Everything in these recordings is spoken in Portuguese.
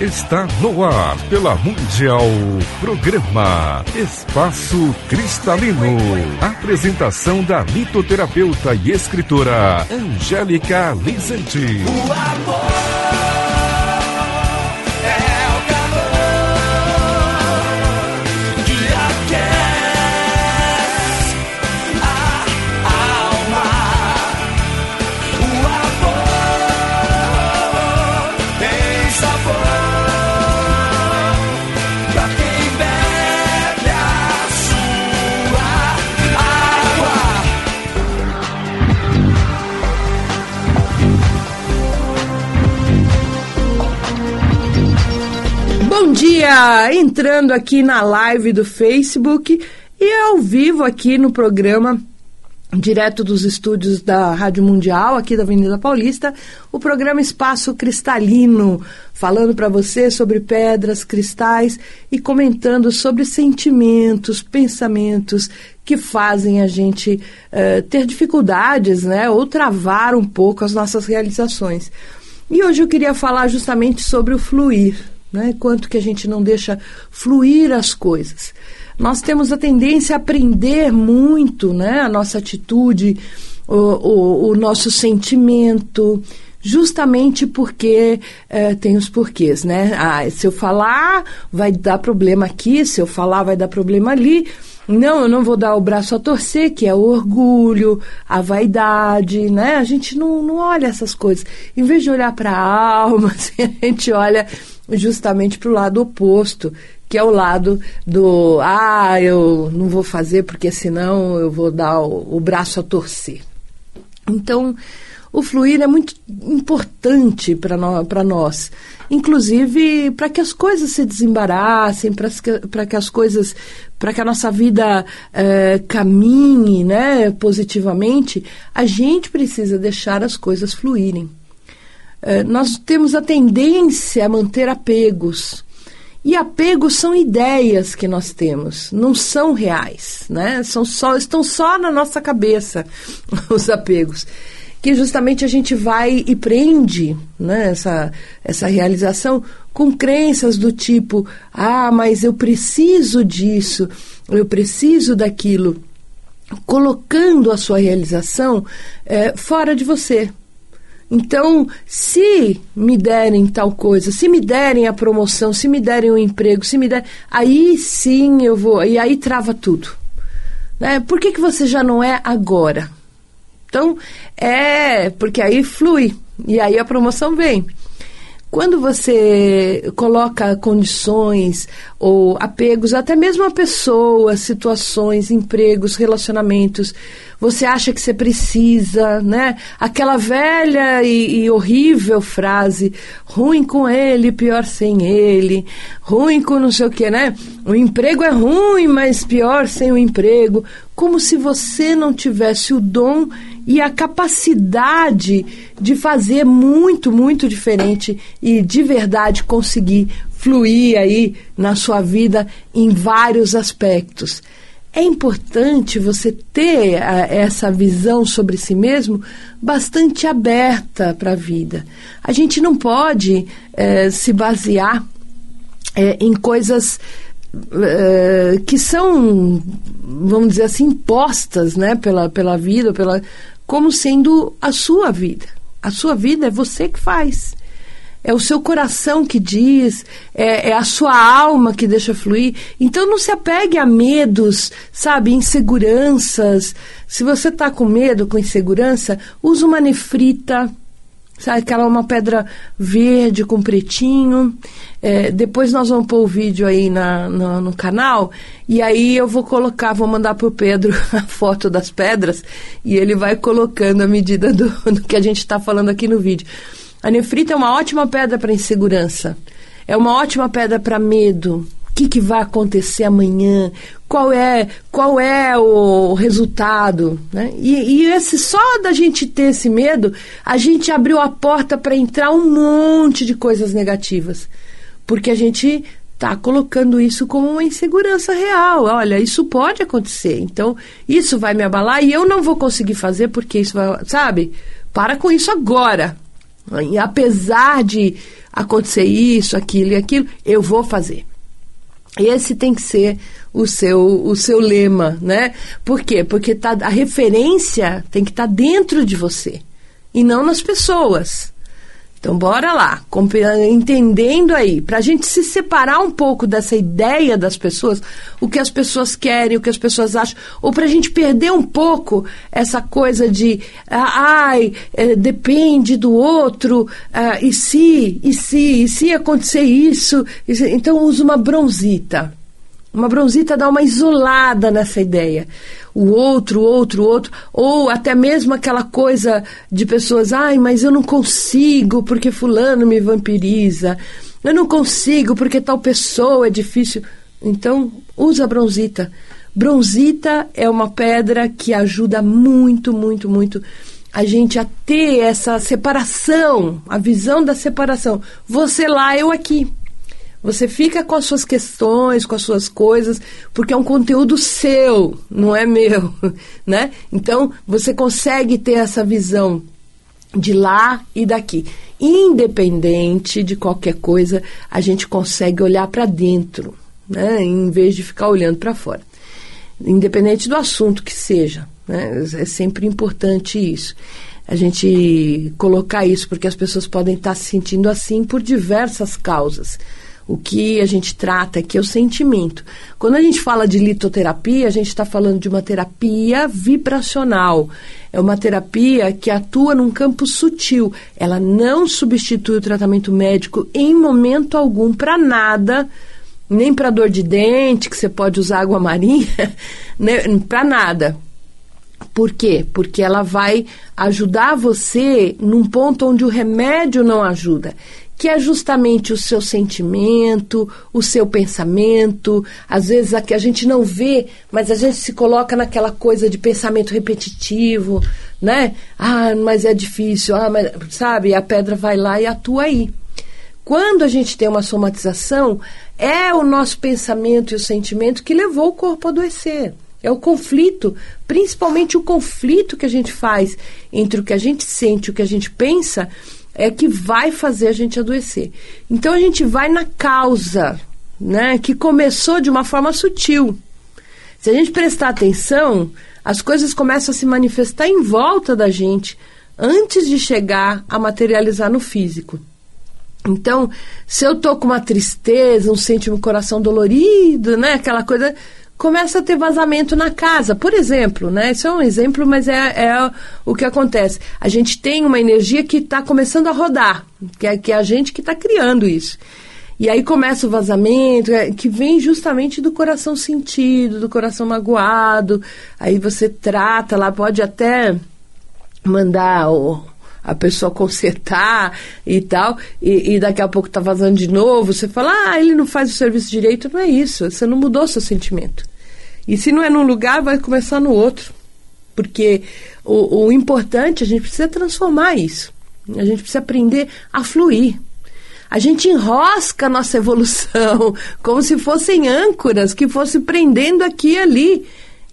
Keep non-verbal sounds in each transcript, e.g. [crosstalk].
Está no ar pela Mundial. Programa Espaço Cristalino. Apresentação da litoterapeuta e escritora Angélica Lizanti. O amor. Dia! Entrando aqui na live do Facebook e ao vivo aqui no programa direto dos estúdios da Rádio Mundial, aqui da Avenida Paulista, o programa Espaço Cristalino, falando para você sobre pedras, cristais e comentando sobre sentimentos, pensamentos que fazem a gente uh, ter dificuldades, né, ou travar um pouco as nossas realizações. E hoje eu queria falar justamente sobre o fluir, né? Quanto que a gente não deixa fluir as coisas. Nós temos a tendência a aprender muito, né? A nossa atitude, o, o, o nosso sentimento, justamente porque é, tem os porquês, né? Ah, se eu falar, vai dar problema aqui, se eu falar, vai dar problema ali. Não, eu não vou dar o braço a torcer, que é o orgulho, a vaidade, né? A gente não, não olha essas coisas. Em vez de olhar para a alma, [laughs] assim, a gente olha justamente para o lado oposto, que é o lado do ah, eu não vou fazer porque senão eu vou dar o, o braço a torcer. Então, o fluir é muito importante para no, nós, inclusive para que as coisas se desembaraçem, para que as coisas, para que a nossa vida é, caminhe né, positivamente, a gente precisa deixar as coisas fluírem. Eh, nós temos a tendência a manter apegos. E apegos são ideias que nós temos, não são reais, né? São só, estão só na nossa cabeça [laughs] os apegos. Que justamente a gente vai e prende né, essa, essa realização com crenças do tipo: ah, mas eu preciso disso, eu preciso daquilo, colocando a sua realização é, fora de você, então, se me derem tal coisa, se me derem a promoção, se me derem o emprego, se me der, aí sim eu vou, e aí trava tudo. Né? Por que, que você já não é agora? Então, é, porque aí flui, e aí a promoção vem. Quando você coloca condições ou apegos, até mesmo a pessoas, situações, empregos, relacionamentos, você acha que você precisa, né? Aquela velha e, e, horrível frase, ruim com ele, pior sem ele, ruim com não sei o que, né? O emprego é ruim, mas pior sem o emprego. Como se você não tivesse o dom e a capacidade de fazer muito, muito diferente e de verdade conseguir fluir aí na sua vida em vários aspectos é importante você ter a, essa visão sobre si mesmo bastante aberta para a vida. A gente não pode é, se basear é, em coisas é, que são, vamos dizer assim, impostas né, pela, pela vida, pela, como sendo a sua vida. A sua vida é você que faz é o seu coração que diz, é, é, a sua alma que deixa fluir. Então não se apegue a medos, sabe, inseguranças. Se você está com medo, com insegurança, use uma nefrita, sabe, aquela uma pedra verde com pretinho. É, depois nós vamos pôr o vídeo aí na, no, no canal e aí eu vou colocar, vou mandar para o Pedro [laughs] a foto das pedras e ele vai colocando a medida do, [laughs] do que a gente está falando aqui no vídeo. A nefrita é uma ótima pedra para insegurança. É uma ótima pedra para medo. Que, que vai acontecer amanhã? Qual é qual é o resultado? Né? E, e esse só da gente ter esse medo, a gente abriu a porta para entrar um monte de coisas negativas. Porque a gente está colocando isso como uma insegurança real. Olha, isso pode acontecer. Então, isso vai me abalar e eu não vou conseguir fazer porque isso vai, sabe? para com isso agora. E apesar de acontecer isso, aquilo e aquilo, eu vou fazer. Esse tem que ser o seu, o seu lema, né? Por quê? Porque tá, a referência tem que estar tá dentro de você e não nas pessoas. Então, bora lá, entendendo aí, para a gente se separar um pouco dessa ideia das pessoas, o que as pessoas querem, o que as pessoas acham, ou para a gente perder um pouco essa coisa de, ah, ai, é, depende do outro, ah, e se, e se, e se acontecer isso, então usa uma bronzita. Uma bronzita dá uma isolada nessa ideia. O outro, outro, outro, ou até mesmo aquela coisa de pessoas, ai, mas eu não consigo porque fulano me vampiriza. Eu não consigo porque tal pessoa é difícil. Então, usa a bronzita. Bronzita é uma pedra que ajuda muito, muito, muito a gente a ter essa separação, a visão da separação. Você lá, eu aqui. Você fica com as suas questões, com as suas coisas, porque é um conteúdo seu, não é meu, [laughs] né? Então, você consegue ter essa visão de lá e daqui. Independente de qualquer coisa, a gente consegue olhar para dentro, né? Em vez de ficar olhando para fora. Independente do assunto que seja, né? É sempre importante isso a gente colocar isso, porque as pessoas podem estar se sentindo assim por diversas causas. O que a gente trata aqui é o sentimento. Quando a gente fala de litoterapia, a gente está falando de uma terapia vibracional. É uma terapia que atua num campo sutil. Ela não substitui o tratamento médico em momento algum para nada, nem para dor de dente, que você pode usar água marinha, [laughs] né? para nada. Por quê? Porque ela vai ajudar você num ponto onde o remédio não ajuda que é justamente o seu sentimento, o seu pensamento. Às vezes aqui a gente não vê, mas a gente se coloca naquela coisa de pensamento repetitivo, né? Ah, mas é difícil, ah, mas sabe? A pedra vai lá e atua aí. Quando a gente tem uma somatização, é o nosso pensamento e o sentimento que levou o corpo a adoecer. É o conflito, principalmente o conflito que a gente faz entre o que a gente sente e o que a gente pensa, é que vai fazer a gente adoecer. Então a gente vai na causa, né, que começou de uma forma sutil. Se a gente prestar atenção, as coisas começam a se manifestar em volta da gente antes de chegar a materializar no físico. Então, se eu tô com uma tristeza, um sente um coração dolorido, né, aquela coisa, começa a ter vazamento na casa. Por exemplo, né? Isso é um exemplo, mas é, é o que acontece. A gente tem uma energia que está começando a rodar, que é, que é a gente que está criando isso. E aí começa o vazamento, é, que vem justamente do coração sentido, do coração magoado. Aí você trata lá, pode até mandar o a pessoa consertar e tal, e, e, daqui a pouco tá vazando de novo, você fala, ah, ele não faz o serviço direito, não é isso, você não mudou seu sentimento. E se não é num lugar, vai começar no outro. Porque o, o importante, a gente precisa transformar isso. A gente precisa aprender a fluir. A gente enrosca a nossa evolução [laughs] como se fossem âncoras que fossem prendendo aqui e ali.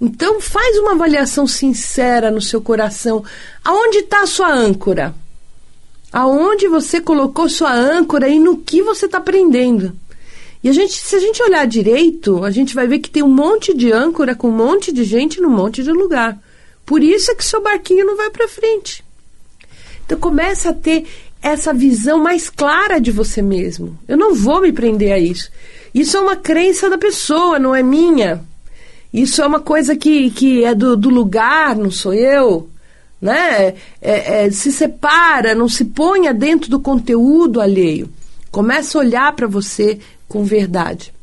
Então faz uma avaliação sincera no seu coração. Aonde está a sua âncora? Aonde você colocou sua âncora e no que você está aprendendo? E a gente, se a gente olhar direito, a gente vai ver que tem um monte de âncora com um monte de gente num monte de lugar. Por isso é que seu barquinho não vai para frente. Então começa a ter essa visão mais clara de você mesmo. Eu não vou me prender a isso. Isso é uma crença da pessoa, não é minha. Isso é uma coisa que, que é do, do lugar, não sou eu. Né? É, é, se separa, não se ponha dentro do conteúdo alheio. Começa a olhar para você com verdade.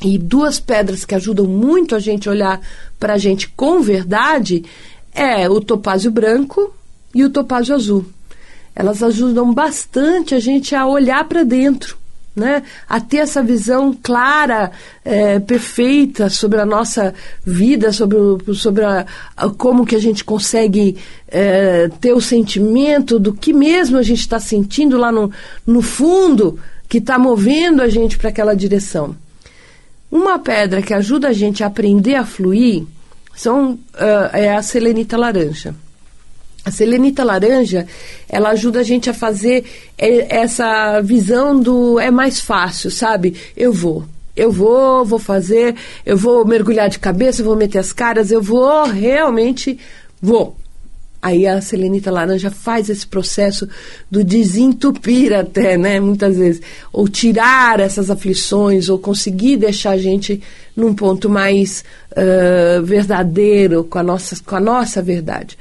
E duas pedras que ajudam muito a gente a olhar para a gente com verdade é o topázio branco e o topázio azul. Elas ajudam bastante a gente a olhar para dentro né? a ter essa visão clara, é, perfeita sobre a nossa vida, sobre, sobre a, a, como que a gente consegue é, ter o sentimento do que mesmo a gente está sentindo lá no, no fundo, que está movendo a gente para aquela direção. Uma pedra que ajuda a gente a aprender a fluir são, uh, é a selenita laranja. A selenita laranja, ela ajuda a gente a fazer essa visão do é mais fácil, sabe? Eu vou, eu vou, vou fazer, eu vou mergulhar de cabeça, eu vou meter as caras, eu vou realmente vou. Aí a selenita laranja faz esse processo do desentupir até, né, muitas vezes, ou tirar essas aflições, ou conseguir deixar a gente num ponto mais uh, verdadeiro com a nossa, com a nossa verdade.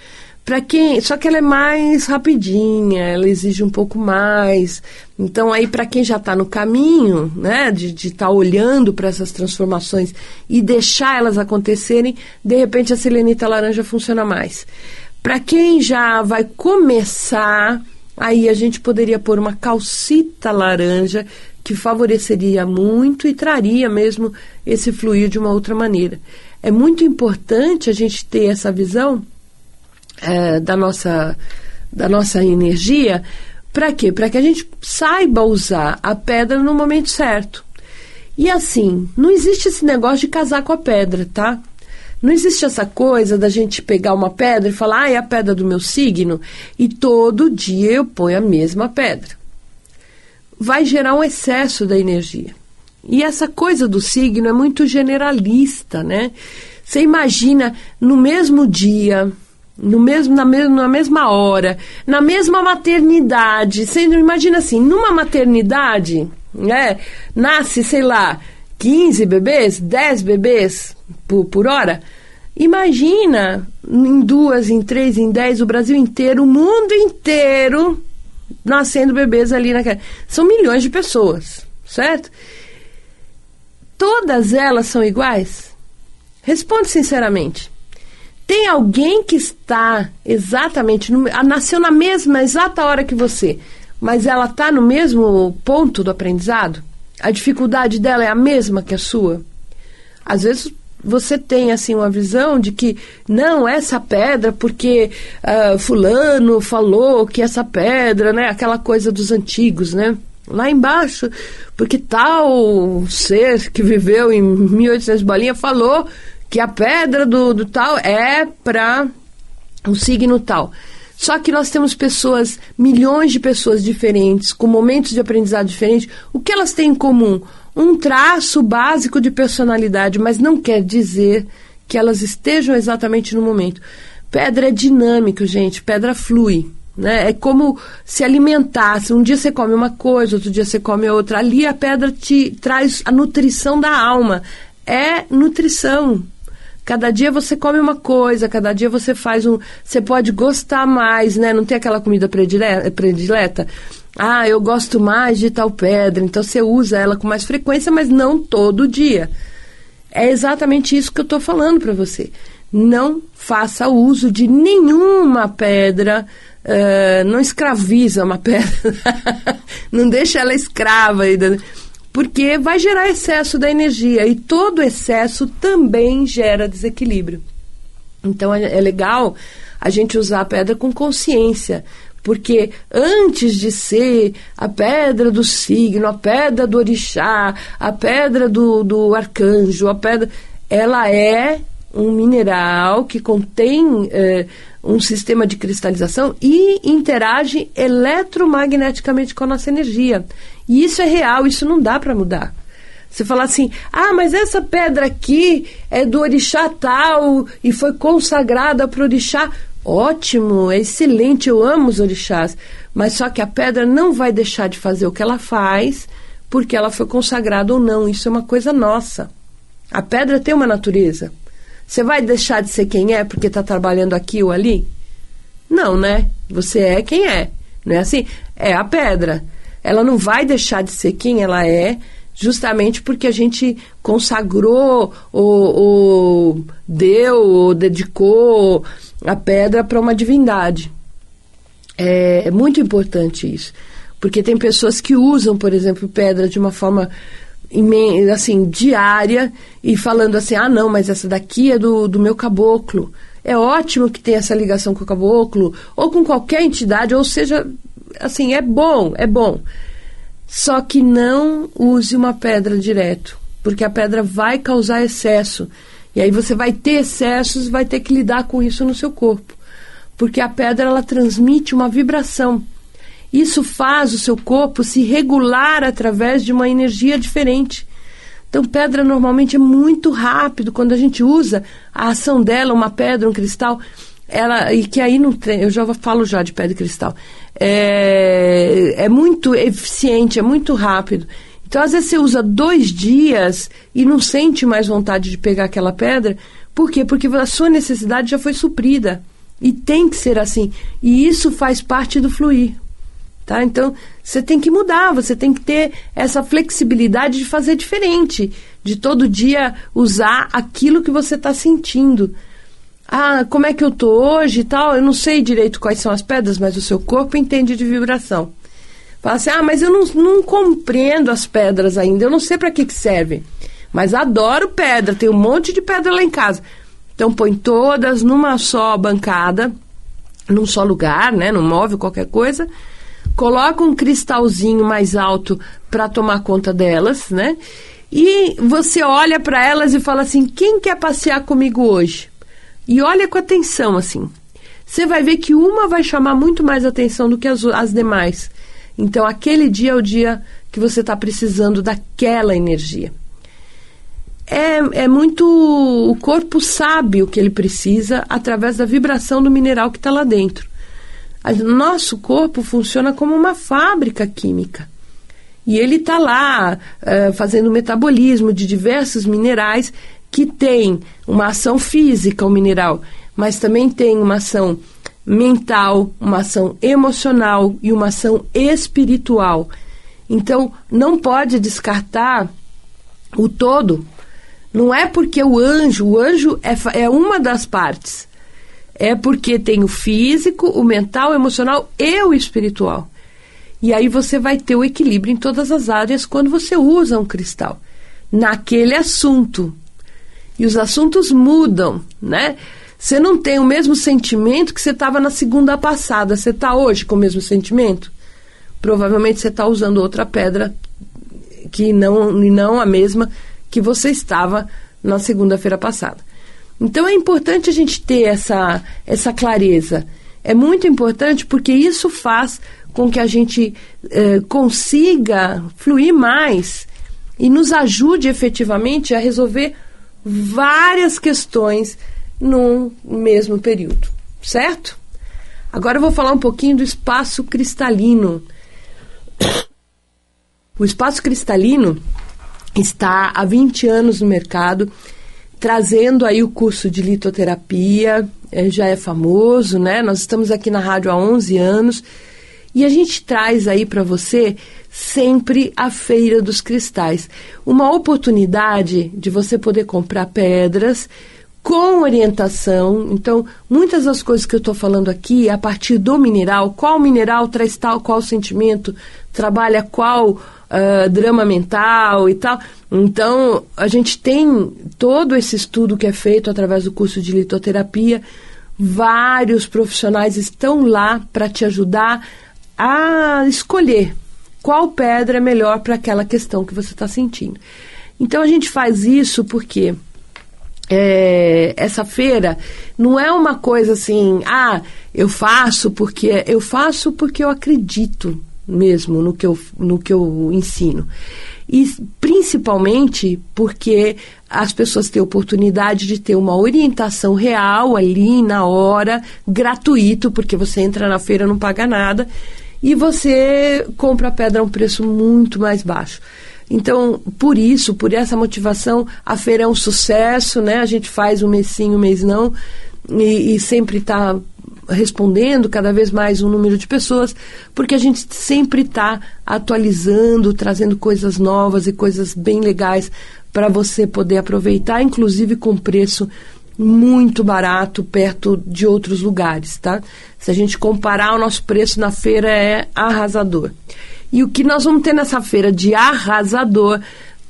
Para quem, só que ela é mais rapidinha, ela exige um pouco mais. Então aí para quem já está no caminho, né, de estar tá olhando para essas transformações e deixar elas acontecerem, de repente a selenita laranja funciona mais. Para quem já vai começar, aí a gente poderia pôr uma calcita laranja que favoreceria muito e traria mesmo esse fluir de uma outra maneira. É muito importante a gente ter essa visão é, da, nossa, da nossa energia. Para quê? Para que a gente saiba usar a pedra no momento certo. E assim, não existe esse negócio de casar com a pedra, tá? Não existe essa coisa da gente pegar uma pedra e falar, ah, é a pedra do meu signo, e todo dia eu ponho a mesma pedra. Vai gerar um excesso da energia. E essa coisa do signo é muito generalista, né? Você imagina no mesmo dia, no mesmo, na, mesma, na mesma hora, na mesma maternidade. Você imagina assim, numa maternidade, né? Nasce, sei lá, 15 bebês, 10 bebês por, por hora. Imagina em duas, em três, em dez, o Brasil inteiro, o mundo inteiro nascendo bebês ali naquela. São milhões de pessoas, certo? Todas elas são iguais? Responde sinceramente. Tem alguém que está exatamente, no, nasceu na mesma exata hora que você, mas ela está no mesmo ponto do aprendizado? A dificuldade dela é a mesma que a sua? Às vezes você tem assim uma visão de que não essa pedra porque uh, fulano falou que essa pedra, né, aquela coisa dos antigos, né? Lá embaixo, porque tal ser que viveu em 1800 bolinha falou que a pedra do, do tal é para um signo tal. Só que nós temos pessoas, milhões de pessoas diferentes, com momentos de aprendizado diferentes. O que elas têm em comum? Um traço básico de personalidade, mas não quer dizer que elas estejam exatamente no momento. Pedra é dinâmico, gente, pedra flui. Né? É como se alimentasse. Um dia você come uma coisa, outro dia você come outra. Ali a pedra te traz a nutrição da alma. É nutrição, Cada dia você come uma coisa, cada dia você faz um. Você pode gostar mais, né? Não tem aquela comida predileta. Ah, eu gosto mais de tal pedra, então você usa ela com mais frequência, mas não todo dia. É exatamente isso que eu estou falando para você. Não faça uso de nenhuma pedra. Uh, não escraviza uma [laughs] pedra. não deixa ela escrava. Ainda porque vai gerar excesso da energia e todo excesso também gera desequilíbrio. Então é, é legal a gente usar a pedra com consciência, porque antes de ser a pedra do signo, a pedra do orixá, a pedra do, do arcanjo, a pedra, ela é um mineral que contém é, um sistema de cristalização e interage eletromagneticamente com a nossa energia. E isso é real, isso não dá para mudar. Você falar assim, ah, mas essa pedra aqui é do orixá tal e foi consagrada para o orixá. Ótimo, é excelente, eu amo os orixás. Mas só que a pedra não vai deixar de fazer o que ela faz porque ela foi consagrada ou não. Isso é uma coisa nossa. A pedra tem uma natureza. Você vai deixar de ser quem é porque está trabalhando aqui ou ali? Não, né? Você é quem é. Não é assim? É a pedra ela não vai deixar de ser quem ela é, justamente porque a gente consagrou ou, ou deu ou dedicou a pedra para uma divindade. É, é muito importante isso, porque tem pessoas que usam, por exemplo, pedra de uma forma assim diária e falando assim, ah não, mas essa daqui é do, do meu caboclo. É ótimo que tenha essa ligação com o caboclo ou com qualquer entidade, ou seja, assim, é bom, é bom. Só que não use uma pedra direto, porque a pedra vai causar excesso. E aí você vai ter excessos, vai ter que lidar com isso no seu corpo. porque a pedra ela transmite uma vibração. Isso faz o seu corpo se regular através de uma energia diferente. Então, pedra normalmente é muito rápido. Quando a gente usa a ação dela, uma pedra, um cristal, ela e que aí não tem, eu já falo já de pedra e cristal. É, é muito eficiente, é muito rápido. Então, às vezes você usa dois dias e não sente mais vontade de pegar aquela pedra. Por quê? Porque a sua necessidade já foi suprida. E tem que ser assim. E isso faz parte do fluir. Tá? Então, você tem que mudar, você tem que ter essa flexibilidade de fazer diferente, de todo dia usar aquilo que você está sentindo. Ah, como é que eu tô hoje e tal? Eu não sei direito quais são as pedras, mas o seu corpo entende de vibração. Fala assim, ah, mas eu não, não compreendo as pedras ainda, eu não sei para que, que serve. Mas adoro pedra, tem um monte de pedra lá em casa. Então põe todas numa só bancada, num só lugar, né, num móvel, qualquer coisa. Coloca um cristalzinho mais alto para tomar conta delas, né? E você olha para elas e fala assim: quem quer passear comigo hoje? E olha com atenção assim. Você vai ver que uma vai chamar muito mais atenção do que as, as demais. Então, aquele dia é o dia que você está precisando daquela energia. É, é muito. O corpo sabe o que ele precisa através da vibração do mineral que está lá dentro. O nosso corpo funciona como uma fábrica química. E ele está lá uh, fazendo metabolismo de diversos minerais que tem uma ação física, o mineral, mas também tem uma ação mental, uma ação emocional e uma ação espiritual. Então, não pode descartar o todo. Não é porque o anjo, o anjo é, é uma das partes. É porque tem o físico, o mental, o emocional e o espiritual. E aí você vai ter o equilíbrio em todas as áreas quando você usa um cristal naquele assunto. E os assuntos mudam, né? Você não tem o mesmo sentimento que você estava na segunda passada. Você está hoje com o mesmo sentimento? Provavelmente você está usando outra pedra que não, não a mesma que você estava na segunda-feira passada. Então é importante a gente ter essa, essa clareza. É muito importante porque isso faz com que a gente eh, consiga fluir mais e nos ajude efetivamente a resolver várias questões num mesmo período, certo? Agora eu vou falar um pouquinho do espaço cristalino. O espaço cristalino está há 20 anos no mercado, trazendo aí o curso de litoterapia, é, já é famoso, né? Nós estamos aqui na rádio há 11 anos e a gente traz aí para você sempre a Feira dos Cristais, uma oportunidade de você poder comprar pedras com orientação. Então, muitas das coisas que eu estou falando aqui é a partir do mineral, qual mineral traz tal, qual sentimento, trabalha qual uh, drama mental e tal. Então, a gente tem todo esse estudo que é feito através do curso de litoterapia. Vários profissionais estão lá para te ajudar a escolher qual pedra é melhor para aquela questão que você está sentindo. Então, a gente faz isso porque é, essa feira não é uma coisa assim, ah, eu faço porque eu faço porque eu acredito mesmo no que eu, no que eu ensino. E principalmente porque as pessoas têm oportunidade de ter uma orientação real ali na hora, gratuito, porque você entra na feira não paga nada, e você compra a pedra a um preço muito mais baixo. Então, por isso, por essa motivação, a feira é um sucesso, né? A gente faz um mês sim, um mês não, e, e sempre está respondendo cada vez mais um número de pessoas, porque a gente sempre está atualizando, trazendo coisas novas e coisas bem legais para você poder aproveitar, inclusive com preço muito barato perto de outros lugares, tá? Se a gente comparar o nosso preço na feira é arrasador. E o que nós vamos ter nessa feira de arrasador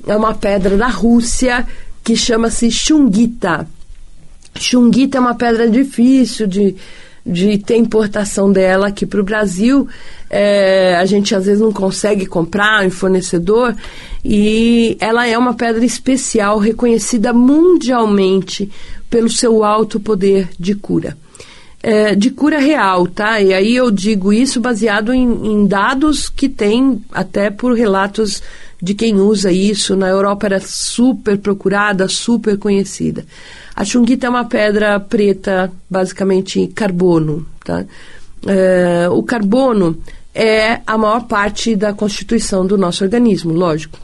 é uma pedra da Rússia que chama-se Chunguita. Chunguita é uma pedra difícil de, de ter importação dela aqui para o Brasil. É, a gente às vezes não consegue comprar em fornecedor e ela é uma pedra especial reconhecida mundialmente pelo seu alto poder de cura. É, de cura real, tá? E aí eu digo isso baseado em, em dados que tem até por relatos de quem usa isso. Na Europa era super procurada, super conhecida. A chunguita é uma pedra preta, basicamente carbono, tá? É, o carbono é a maior parte da constituição do nosso organismo, lógico.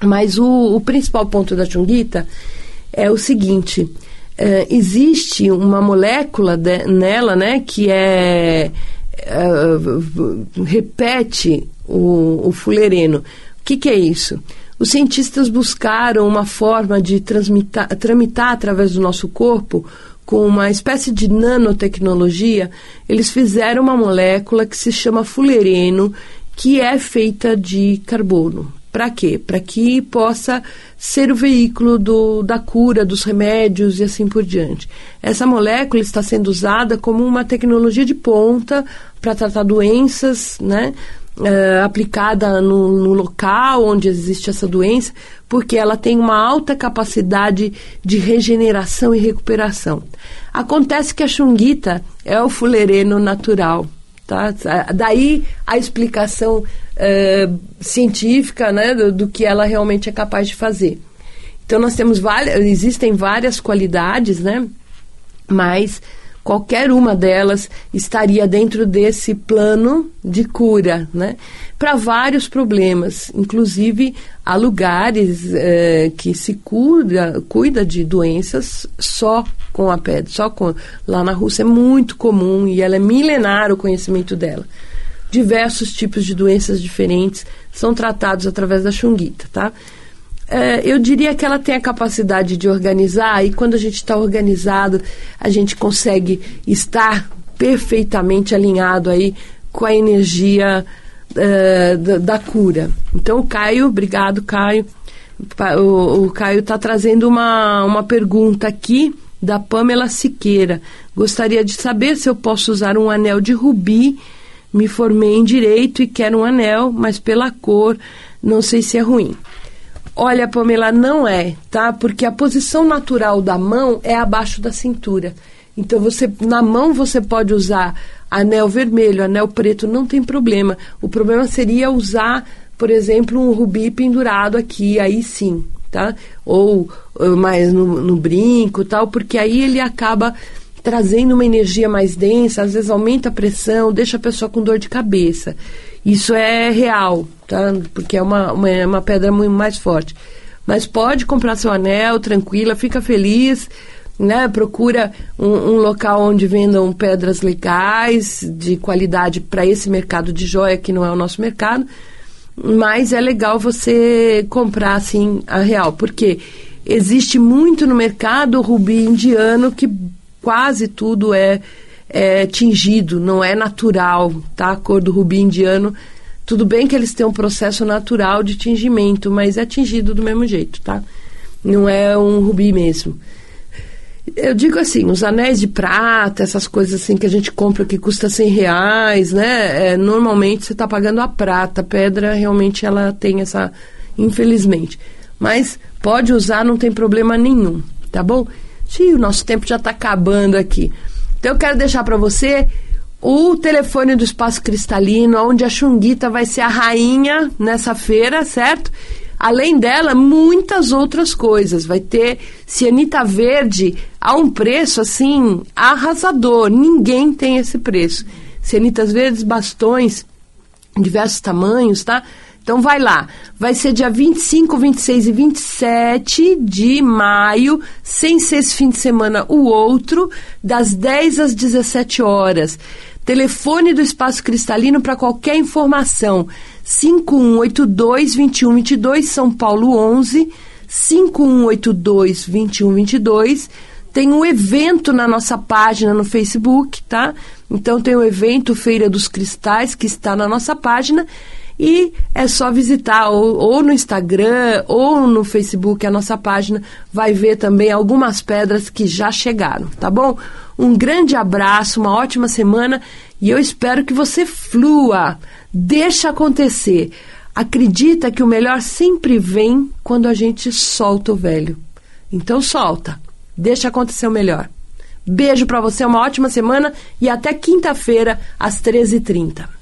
Mas o, o principal ponto da chunguita é o seguinte: é, existe uma molécula de, nela, né, que é, é repete o, o fulereno. O que, que é isso? Os cientistas buscaram uma forma de tramitar através do nosso corpo com uma espécie de nanotecnologia. Eles fizeram uma molécula que se chama fulereno, que é feita de carbono. Para quê? Para que possa ser o veículo do, da cura, dos remédios e assim por diante. Essa molécula está sendo usada como uma tecnologia de ponta para tratar doenças, né? Uh, aplicada no, no, local onde existe essa doença, porque ela tem uma alta capacidade de regeneração e recuperação. Acontece que a chunguita é o fulereno natural. Tá? Daí a explicação é, científica né, do, do, que ela realmente é capaz de fazer. Então nós temos várias, existem várias qualidades, né? Mas qualquer uma delas estaria dentro desse plano de cura, né? Para vários problemas, inclusive há lugares é, que se cura, cuida de doenças só com a pedra, só com lá na Rússia é muito comum e ela é milenar o conhecimento dela diversos tipos de doenças diferentes são tratados através da chunguita, tá? É, eu diria que ela tem a capacidade de organizar, e quando a gente está organizado, a gente consegue estar perfeitamente alinhado aí com a energia uh, da, da, cura. Então, o Caio, obrigado, Caio. O, o Caio está trazendo uma, uma pergunta aqui da Pamela Siqueira. Gostaria de saber se eu posso usar um anel de rubi me formei em direito e quero um anel, mas pela cor não sei se é ruim. Olha, Pamela, não é, tá? Porque a posição natural da mão é abaixo da cintura. Então você na mão você pode usar anel vermelho, anel preto, não tem problema. O problema seria usar, por exemplo, um rubi pendurado aqui, aí sim, tá? Ou, ou mais no, no brinco, tal, porque aí ele acaba trazendo uma energia mais densa, às vezes aumenta a pressão, deixa a pessoa com dor de cabeça. Isso é real, tá? Porque é uma, uma, é uma pedra muito mais forte. Mas pode comprar seu anel, tranquila, fica feliz, né? Procura um, um local onde vendam pedras legais, de qualidade para esse mercado de joia, que não é o nosso mercado. Mas é legal você comprar, assim, a real. Porque existe muito no mercado rubi indiano que quase tudo é, é tingido, não é natural, tá? A cor do rubi indiano, tudo bem que eles têm um processo natural de tingimento, mas é tingido do mesmo jeito, tá? Não é um rubi mesmo. Eu digo assim, os anéis de prata, essas coisas assim que a gente compra que custa 100 reais, né? É, normalmente você está pagando a prata. A pedra realmente ela tem essa, infelizmente. Mas pode usar, não tem problema nenhum, tá bom? Sim, o nosso tempo já está acabando aqui. Então eu quero deixar para você o telefone do Espaço Cristalino, onde a Chunguita vai ser a rainha nessa feira, certo? Além dela, muitas outras coisas. Vai ter cianita verde a um preço assim arrasador. Ninguém tem esse preço. Cianitas verdes, bastões, diversos tamanhos, tá? Então vai lá, vai ser dia 25, 26 e 27 de maio, sem ser esse fim de semana o outro, das 10 às 17 horas. Telefone do Espaço Cristalino para qualquer informação: 5182-2122, São Paulo 11, 5182-2122. Tem um evento na nossa página no Facebook, tá? Então tem o evento Feira dos Cristais, que está na nossa página. E é só visitar ou, ou, no Instagram ou no Facebook a nossa página, vai ver também algumas pedras que já chegaram, tá bom? Um grande abraço, uma ótima semana e eu espero que você flua, deixa acontecer. Acredita que o melhor sempre vem quando a gente solta o velho. Então solta, deixa acontecer o melhor. Beijo para você, uma ótima semana e até quinta-feira, às 13h30.